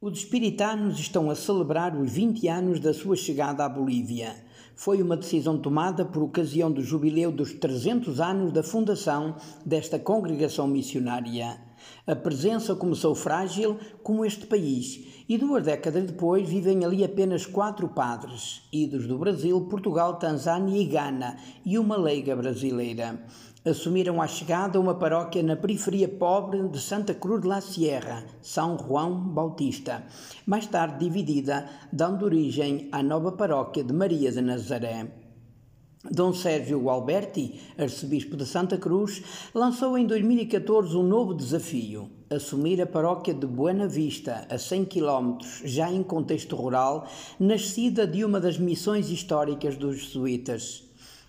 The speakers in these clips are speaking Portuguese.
Os espiritanos estão a celebrar os 20 anos da sua chegada à Bolívia. Foi uma decisão tomada por ocasião do jubileu dos 300 anos da fundação desta congregação missionária. A presença começou frágil, como este país, e duas décadas depois vivem ali apenas quatro padres, idos do Brasil, Portugal, Tanzânia e Gana, e uma leiga brasileira assumiram à chegada uma paróquia na periferia pobre de Santa Cruz de la Sierra, São João Bautista, mais tarde dividida, dando origem à nova paróquia de Maria de Nazaré. Dom Sérgio Alberti, arcebispo de Santa Cruz, lançou em 2014 um novo desafio: assumir a paróquia de Buena Vista, a 100 km, já em contexto rural, nascida de uma das missões históricas dos jesuítas.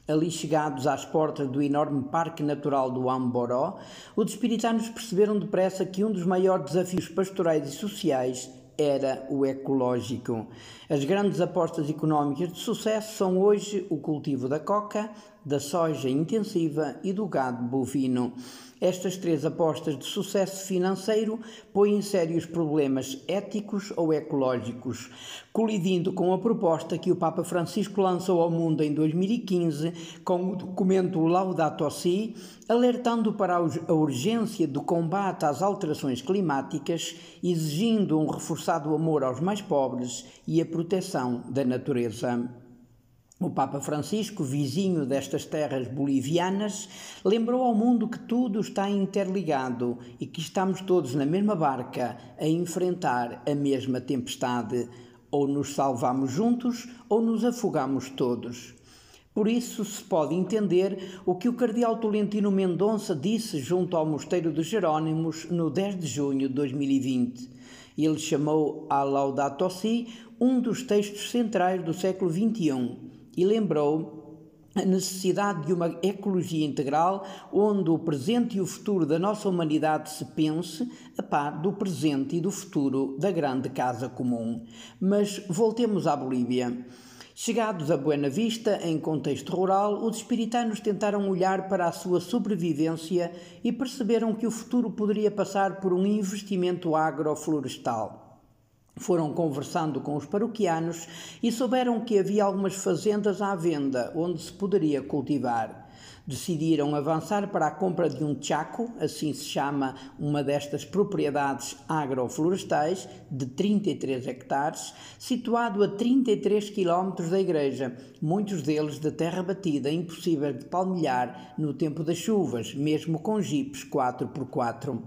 Ali chegados às portas do enorme Parque Natural do Amboró, os espiritanos perceberam depressa que um dos maiores desafios pastorais e sociais era o ecológico. As grandes apostas económicas de sucesso são hoje o cultivo da coca, da soja intensiva e do gado bovino. Estas três apostas de sucesso financeiro põem sérios problemas éticos ou ecológicos, colidindo com a proposta que o Papa Francisco lançou ao mundo em 2015 com o documento Laudato Si, alertando para a urgência do combate às alterações climáticas, exigindo um reforçado amor aos mais pobres e a proteção da natureza. O Papa Francisco, vizinho destas terras bolivianas, lembrou ao mundo que tudo está interligado e que estamos todos na mesma barca a enfrentar a mesma tempestade. Ou nos salvamos juntos ou nos afogamos todos. Por isso se pode entender o que o cardeal Tolentino Mendonça disse junto ao Mosteiro dos Jerônimos no 10 de junho de 2020. Ele chamou a Laudato Si um dos textos centrais do século XXI e lembrou a necessidade de uma ecologia integral onde o presente e o futuro da nossa humanidade se pense a par do presente e do futuro da grande casa comum. Mas voltemos à Bolívia. Chegados a Buena Vista, em contexto rural, os espiritanos tentaram olhar para a sua sobrevivência e perceberam que o futuro poderia passar por um investimento agroflorestal. Foram conversando com os paroquianos e souberam que havia algumas fazendas à venda onde se poderia cultivar. Decidiram avançar para a compra de um chaco, assim se chama uma destas propriedades agroflorestais, de 33 hectares, situado a 33 quilómetros da igreja, muitos deles de terra batida, impossível de palmilhar no tempo das chuvas, mesmo com jipes 4x4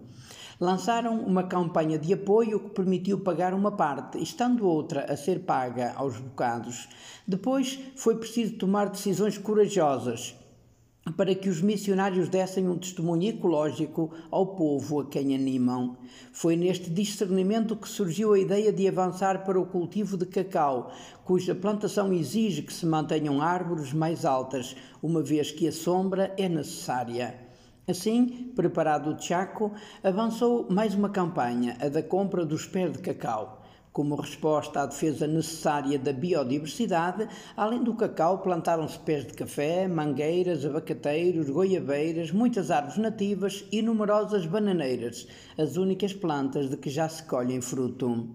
lançaram uma campanha de apoio que permitiu pagar uma parte, estando outra a ser paga aos bocados. Depois foi preciso tomar decisões corajosas para que os missionários dessem um testemunho ecológico ao povo a quem animam. Foi neste discernimento que surgiu a ideia de avançar para o cultivo de cacau, cuja plantação exige que se mantenham árvores mais altas, uma vez que a sombra é necessária. Assim, preparado o Chaco, avançou mais uma campanha, a da compra dos pés de cacau. Como resposta à defesa necessária da biodiversidade, além do cacau, plantaram-se pés de café, mangueiras, abacateiros, goiabeiras, muitas árvores nativas e numerosas bananeiras, as únicas plantas de que já se colhem fruto.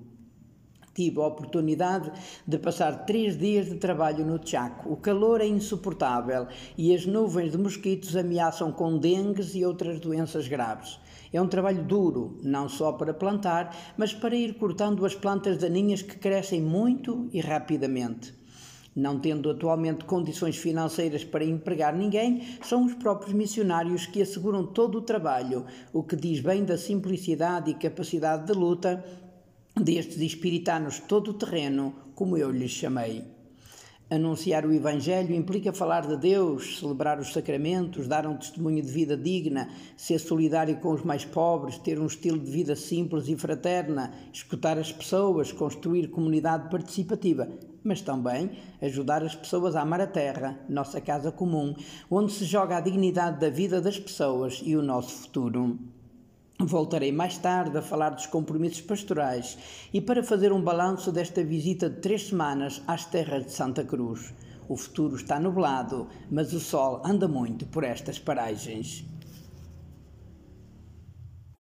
Tive a oportunidade de passar três dias de trabalho no Chaco. O calor é insuportável e as nuvens de mosquitos ameaçam com dengues e outras doenças graves. É um trabalho duro, não só para plantar, mas para ir cortando as plantas daninhas que crescem muito e rapidamente. Não tendo atualmente condições financeiras para empregar ninguém, são os próprios missionários que asseguram todo o trabalho, o que diz bem da simplicidade e capacidade de luta destes espiritanos todo o terreno, como eu lhes chamei. Anunciar o Evangelho implica falar de Deus, celebrar os sacramentos, dar um testemunho de vida digna, ser solidário com os mais pobres, ter um estilo de vida simples e fraterna, escutar as pessoas, construir comunidade participativa, mas também ajudar as pessoas a amar a terra, nossa casa comum, onde se joga a dignidade da vida das pessoas e o nosso futuro. Voltarei mais tarde a falar dos compromissos pastorais e para fazer um balanço desta visita de três semanas às terras de Santa Cruz. O futuro está nublado, mas o sol anda muito por estas paragens.